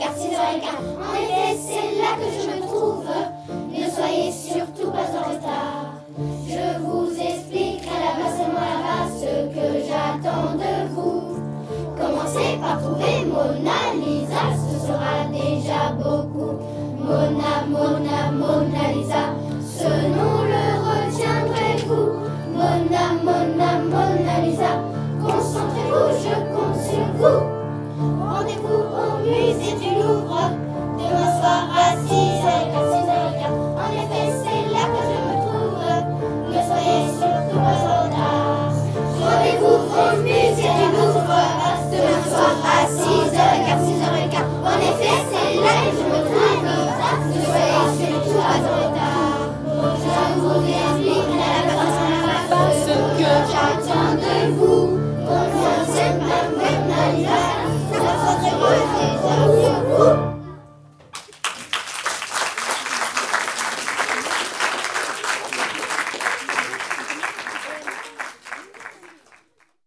car, six heures et quart. En effet, c'est là que je me trouve. Ne soyez surtout pas en retard. Je vous expliquerai là-bas, c'est moi là-bas, ce que j'attends de vous. Commencez par trouver Mona Lisa, ce sera déjà beaucoup. Mona, Mona, Mona Lisa, ce nom le retiendrez-vous. Mona, Mona, Mona Lisa, concentrez-vous, je compte sur vous rendez-vous au musée du Louvre, demain soir à 6h.